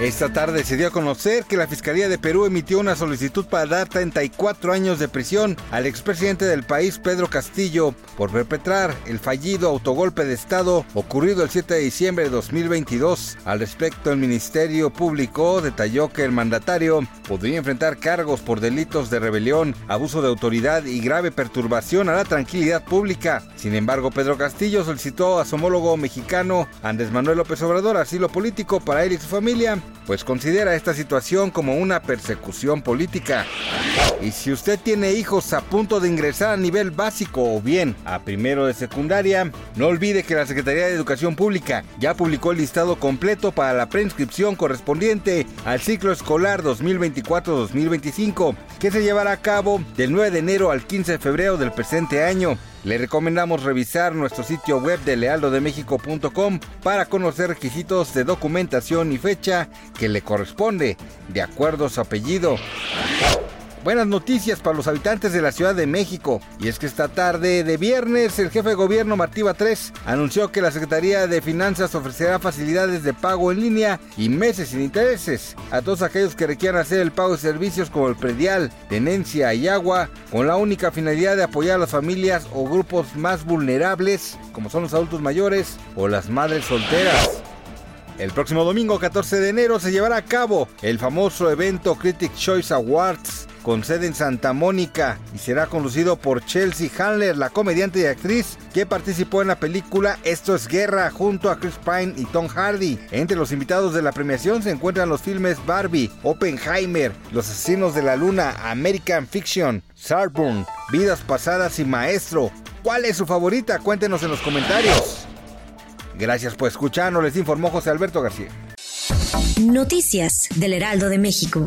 Esta tarde se dio a conocer que la Fiscalía de Perú emitió una solicitud para dar 34 años de prisión al expresidente del país, Pedro Castillo, por perpetrar el fallido autogolpe de Estado ocurrido el 7 de diciembre de 2022. Al respecto, el Ministerio Público detalló que el mandatario podría enfrentar cargos por delitos de rebelión, abuso de autoridad y grave perturbación a la tranquilidad pública. Sin embargo, Pedro Castillo solicitó a su homólogo mexicano, Andrés Manuel López Obrador, asilo político para él y su familia pues considera esta situación como una persecución política. Y si usted tiene hijos a punto de ingresar a nivel básico o bien a primero de secundaria, no olvide que la Secretaría de Educación Pública ya publicó el listado completo para la preinscripción correspondiente al ciclo escolar 2024-2025, que se llevará a cabo del 9 de enero al 15 de febrero del presente año. Le recomendamos revisar nuestro sitio web de lealdodemexico.com para conocer requisitos de documentación y fecha que le corresponde, de acuerdo a su apellido. Buenas noticias para los habitantes de la Ciudad de México. Y es que esta tarde de viernes el jefe de gobierno Martí Batres anunció que la Secretaría de Finanzas ofrecerá facilidades de pago en línea y meses sin intereses a todos aquellos que requieran hacer el pago de servicios como el predial, tenencia y agua con la única finalidad de apoyar a las familias o grupos más vulnerables como son los adultos mayores o las madres solteras. El próximo domingo 14 de enero se llevará a cabo el famoso evento Critic Choice Awards con sede en Santa Mónica y será conducido por Chelsea Handler, la comediante y actriz que participó en la película Esto es Guerra junto a Chris Pine y Tom Hardy. Entre los invitados de la premiación se encuentran los filmes Barbie, Oppenheimer, Los Asesinos de la Luna, American Fiction, Sarburn, Vidas Pasadas y Maestro. ¿Cuál es su favorita? Cuéntenos en los comentarios. Gracias por escucharnos, les informó José Alberto García. Noticias del Heraldo de México.